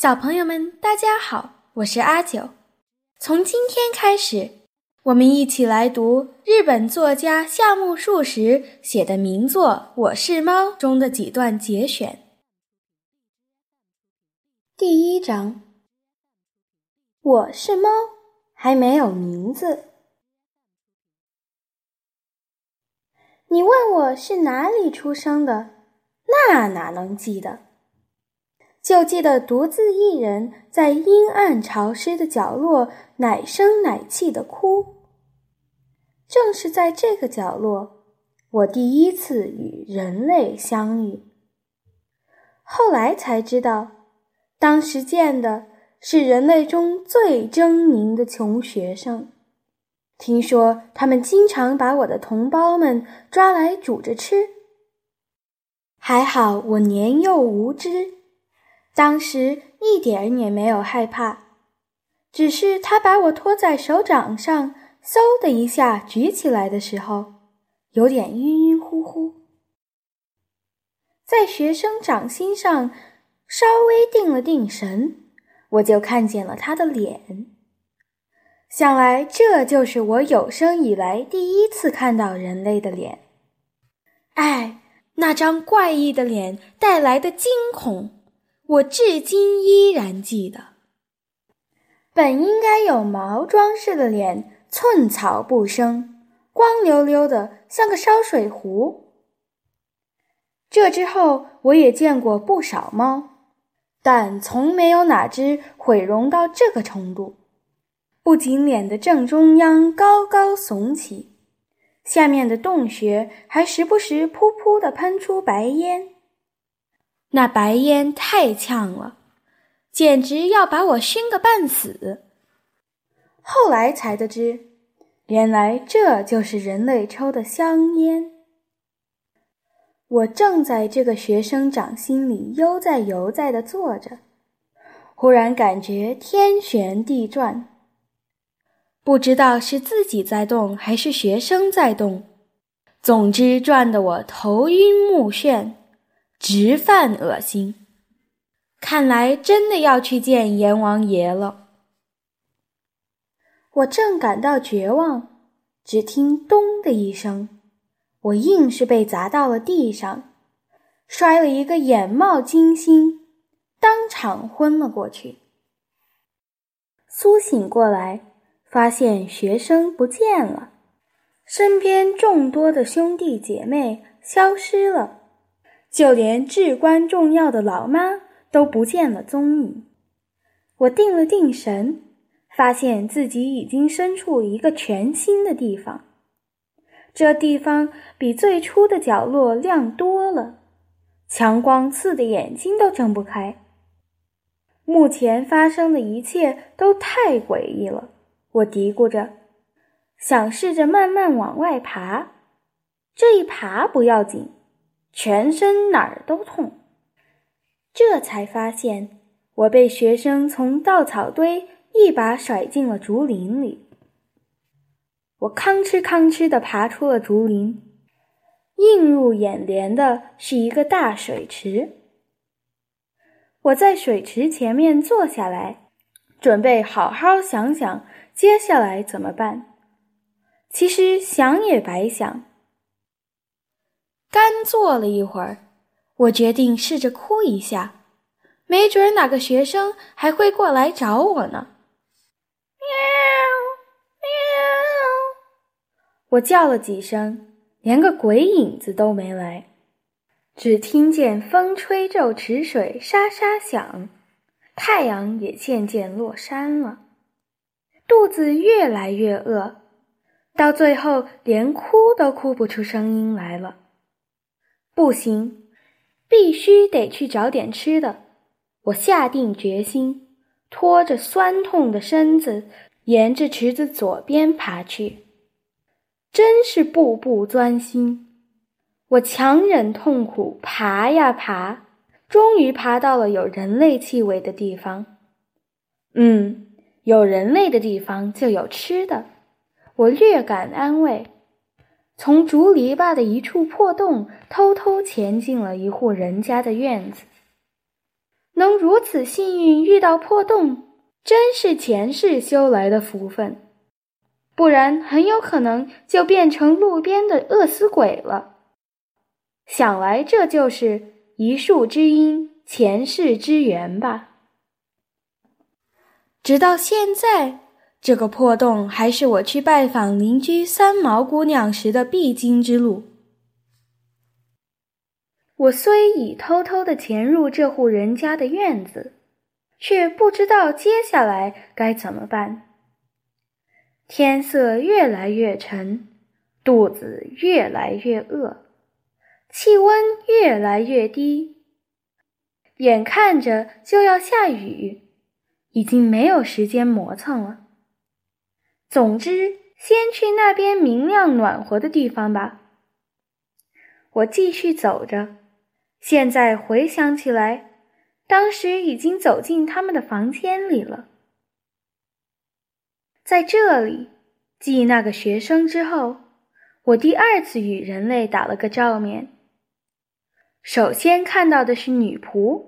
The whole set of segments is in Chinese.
小朋友们，大家好，我是阿九。从今天开始，我们一起来读日本作家夏目漱石写的名作《我是猫》中的几段节选。第一章：我是猫，还没有名字。你问我是哪里出生的，那哪能记得？就记得独自一人在阴暗潮湿的角落奶声奶气的哭。正是在这个角落，我第一次与人类相遇。后来才知道，当时见的是人类中最狰狞的穷学生。听说他们经常把我的同胞们抓来煮着吃。还好我年幼无知。当时一点也没有害怕，只是他把我托在手掌上，嗖的一下举起来的时候，有点晕晕乎乎。在学生掌心上稍微定了定神，我就看见了他的脸。想来这就是我有生以来第一次看到人类的脸。哎，那张怪异的脸带来的惊恐。我至今依然记得，本应该有毛装饰的脸，寸草不生，光溜溜的，像个烧水壶。这之后，我也见过不少猫，但从没有哪只毁容到这个程度。不仅脸的正中央高高耸起，下面的洞穴还时不时噗噗地喷出白烟。那白烟太呛了，简直要把我熏个半死。后来才得知，原来这就是人类抽的香烟。我正在这个学生掌心里悠哉悠哉地坐着，忽然感觉天旋地转，不知道是自己在动还是学生在动，总之转得我头晕目眩。直犯恶心，看来真的要去见阎王爷了。我正感到绝望，只听“咚”的一声，我硬是被砸到了地上，摔了一个眼冒金星，当场昏了过去。苏醒过来，发现学生不见了，身边众多的兄弟姐妹消失了。就连至关重要的老妈都不见了踪影。我定了定神，发现自己已经身处一个全新的地方。这地方比最初的角落亮多了，强光刺的眼睛都睁不开。目前发生的一切都太诡异了，我嘀咕着，想试着慢慢往外爬。这一爬不要紧。全身哪儿都痛，这才发现我被学生从稻草堆一把甩进了竹林里。我吭哧吭哧地爬出了竹林，映入眼帘的是一个大水池。我在水池前面坐下来，准备好好想想接下来怎么办。其实想也白想。干坐了一会儿，我决定试着哭一下，没准哪个学生还会过来找我呢。喵喵！我叫了几声，连个鬼影子都没来，只听见风吹皱池水沙沙响，太阳也渐渐落山了，肚子越来越饿，到最后连哭都哭不出声音来了。不行，必须得去找点吃的。我下定决心，拖着酸痛的身子，沿着池子左边爬去。真是步步钻心。我强忍痛苦，爬呀爬，终于爬到了有人类气味的地方。嗯，有人类的地方就有吃的，我略感安慰。从竹篱笆的一处破洞偷偷潜进了一户人家的院子，能如此幸运遇到破洞，真是前世修来的福分，不然很有可能就变成路边的饿死鬼了。想来这就是一树之因，前世之缘吧。直到现在，这个破洞还是我去拜访邻居三毛姑娘时的必经之路。我虽已偷偷的潜入这户人家的院子，却不知道接下来该怎么办。天色越来越沉，肚子越来越饿，气温越来越低，眼看着就要下雨，已经没有时间磨蹭了。总之，先去那边明亮暖和的地方吧。我继续走着。现在回想起来，当时已经走进他们的房间里了。在这里，继那个学生之后，我第二次与人类打了个照面。首先看到的是女仆，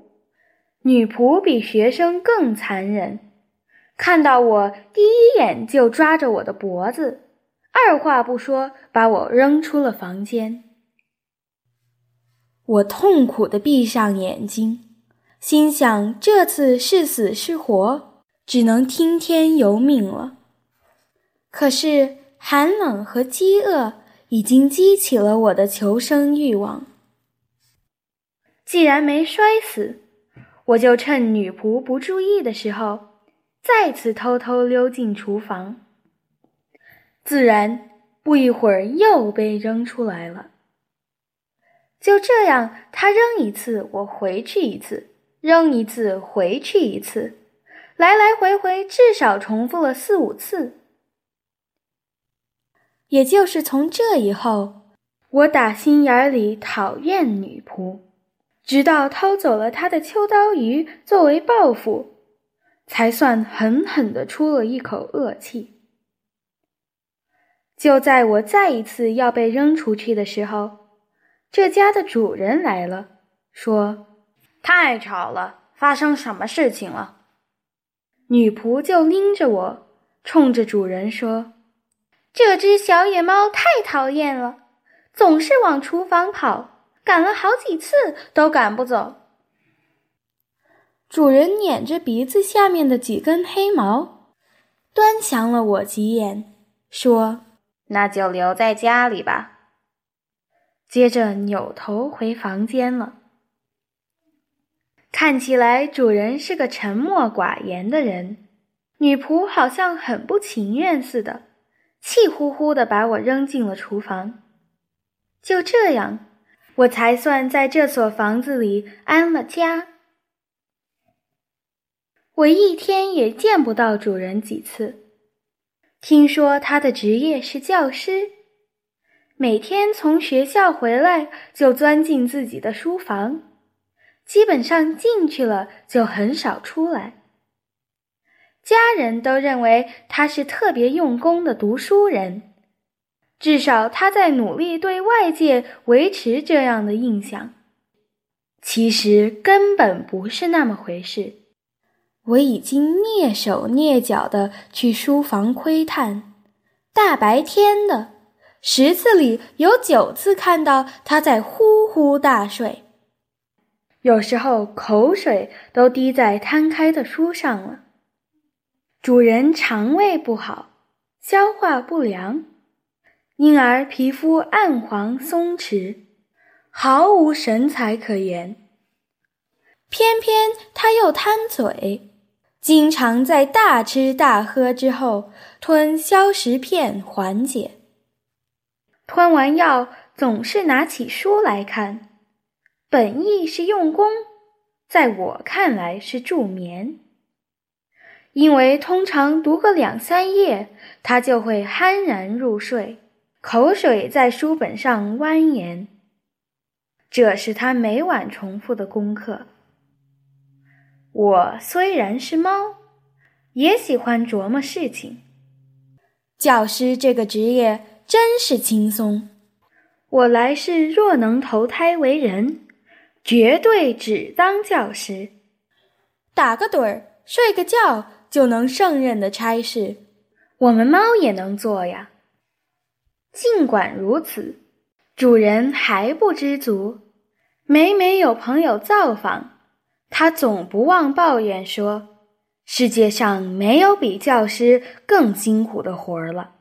女仆比学生更残忍，看到我第一眼就抓着我的脖子，二话不说把我扔出了房间。我痛苦地闭上眼睛，心想：这次是死是活，只能听天由命了。可是寒冷和饥饿已经激起了我的求生欲望。既然没摔死，我就趁女仆不注意的时候，再次偷偷溜进厨房。自然，不一会儿又被扔出来了。就这样，他扔一次，我回去一次；扔一次，回去一次，来来回回，至少重复了四五次。也就是从这以后，我打心眼里讨厌女仆，直到偷走了她的秋刀鱼作为报复，才算狠狠地出了一口恶气。就在我再一次要被扔出去的时候。这家的主人来了，说：“太吵了，发生什么事情了？”女仆就拎着我，冲着主人说：“这只小野猫太讨厌了，总是往厨房跑，赶了好几次都赶不走。”主人捻着鼻子下面的几根黑毛，端详了我几眼，说：“那就留在家里吧。”接着扭头回房间了。看起来主人是个沉默寡言的人，女仆好像很不情愿似的，气呼呼的把我扔进了厨房。就这样，我才算在这所房子里安了家。我一天也见不到主人几次，听说他的职业是教师。每天从学校回来就钻进自己的书房，基本上进去了就很少出来。家人都认为他是特别用功的读书人，至少他在努力对外界维持这样的印象。其实根本不是那么回事。我已经蹑手蹑脚的去书房窥探，大白天的。十次里有九次看到他在呼呼大睡，有时候口水都滴在摊开的书上了。主人肠胃不好，消化不良，因而皮肤暗黄松弛，毫无神采可言。偏偏他又贪嘴，经常在大吃大喝之后吞消食片缓解。吞完药，总是拿起书来看，本意是用功，在我看来是助眠。因为通常读个两三页，他就会酣然入睡，口水在书本上蜿蜒。这是他每晚重复的功课。我虽然是猫，也喜欢琢磨事情。教师这个职业。真是轻松！我来世若能投胎为人，绝对只当教师。打个盹儿、睡个觉就能胜任的差事，我们猫也能做呀。尽管如此，主人还不知足。每每有朋友造访，他总不忘抱怨说：“世界上没有比教师更辛苦的活儿了。”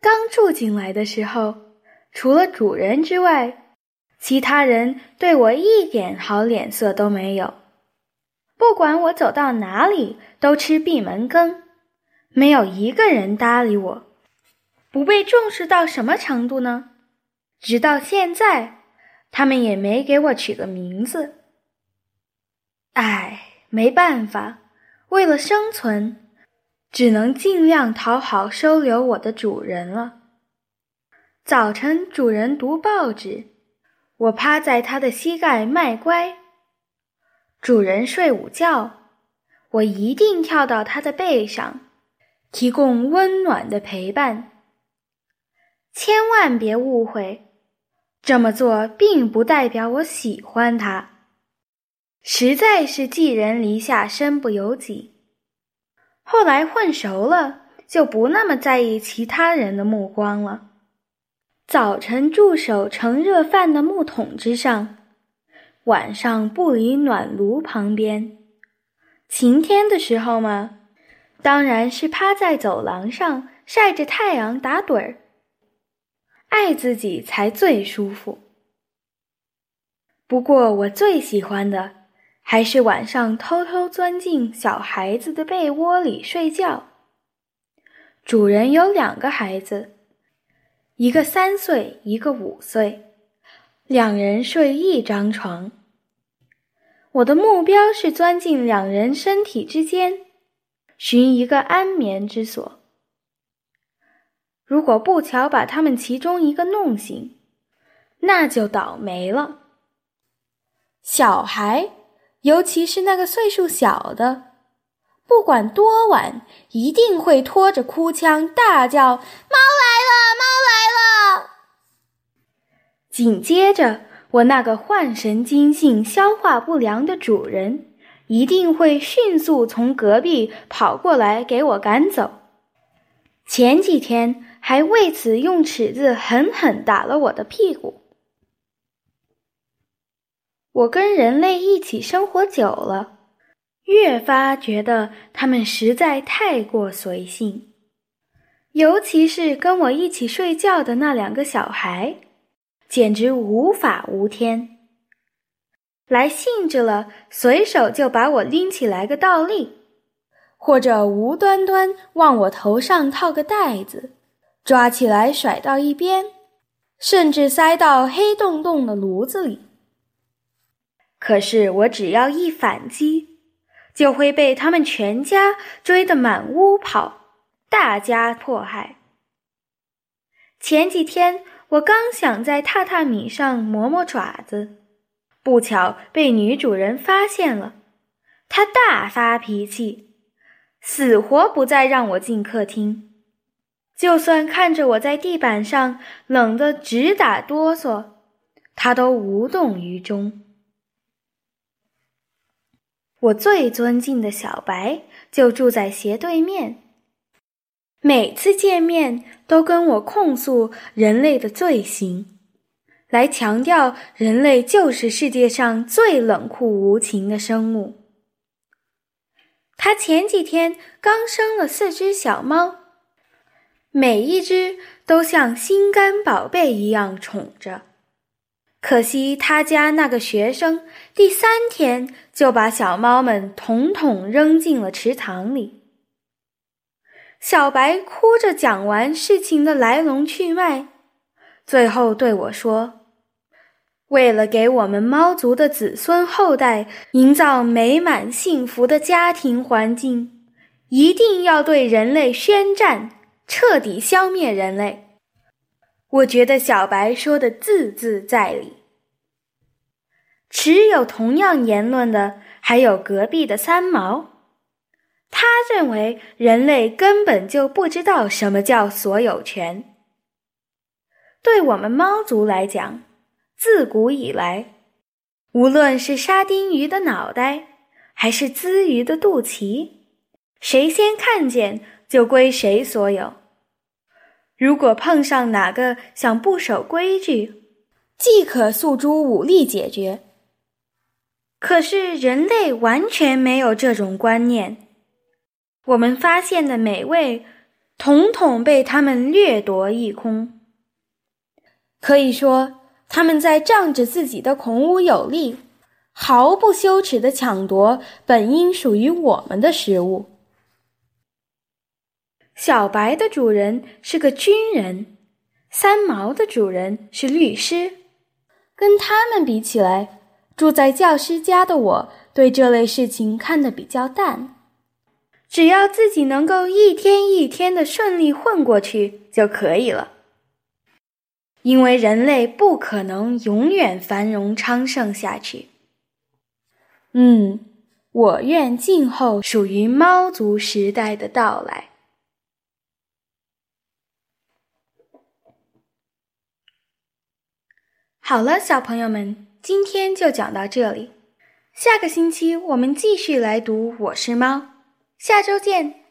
刚住进来的时候，除了主人之外，其他人对我一点好脸色都没有。不管我走到哪里，都吃闭门羹，没有一个人搭理我。不被重视到什么程度呢？直到现在，他们也没给我取个名字。唉，没办法，为了生存。只能尽量讨好收留我的主人了。早晨，主人读报纸，我趴在他的膝盖卖乖；主人睡午觉，我一定跳到他的背上，提供温暖的陪伴。千万别误会，这么做并不代表我喜欢他，实在是寄人篱下，身不由己。后来混熟了，就不那么在意其他人的目光了。早晨驻守盛热饭的木桶之上，晚上不离暖炉旁边。晴天的时候嘛，当然是趴在走廊上晒着太阳打盹儿。爱自己才最舒服。不过我最喜欢的。还是晚上偷偷钻进小孩子的被窝里睡觉。主人有两个孩子，一个三岁，一个五岁，两人睡一张床。我的目标是钻进两人身体之间，寻一个安眠之所。如果不巧把他们其中一个弄醒，那就倒霉了。小孩。尤其是那个岁数小的，不管多晚，一定会拖着哭腔大叫：“猫来了，猫来了！”紧接着，我那个患神经性消化不良的主人一定会迅速从隔壁跑过来给我赶走。前几天还为此用尺子狠狠打了我的屁股。我跟人类一起生活久了，越发觉得他们实在太过随性，尤其是跟我一起睡觉的那两个小孩，简直无法无天。来兴致了，随手就把我拎起来个倒立，或者无端端往我头上套个袋子，抓起来甩到一边，甚至塞到黑洞洞的炉子里。可是我只要一反击，就会被他们全家追得满屋跑，大家迫害。前几天我刚想在榻榻米上磨磨爪子，不巧被女主人发现了，她大发脾气，死活不再让我进客厅。就算看着我在地板上冷得直打哆嗦，他都无动于衷。我最尊敬的小白就住在斜对面，每次见面都跟我控诉人类的罪行，来强调人类就是世界上最冷酷无情的生物。他前几天刚生了四只小猫，每一只都像心肝宝贝一样宠着。可惜他家那个学生第三天就把小猫们统统扔进了池塘里。小白哭着讲完事情的来龙去脉，最后对我说：“为了给我们猫族的子孙后代营造美满幸福的家庭环境，一定要对人类宣战，彻底消灭人类。”我觉得小白说的字字在理。持有同样言论的还有隔壁的三毛，他认为人类根本就不知道什么叫所有权。对我们猫族来讲，自古以来，无论是沙丁鱼的脑袋，还是鲻鱼的肚脐，谁先看见就归谁所有。如果碰上哪个想不守规矩，即可诉诸武力解决。可是人类完全没有这种观念，我们发现的美味，统统被他们掠夺一空。可以说，他们在仗着自己的孔武有力，毫不羞耻地抢夺本应属于我们的食物。小白的主人是个军人，三毛的主人是律师。跟他们比起来，住在教师家的我对这类事情看得比较淡。只要自己能够一天一天的顺利混过去就可以了。因为人类不可能永远繁荣昌盛下去。嗯，我愿静候属于猫族时代的到来。好了，小朋友们，今天就讲到这里。下个星期我们继续来读《我是猫》，下周见。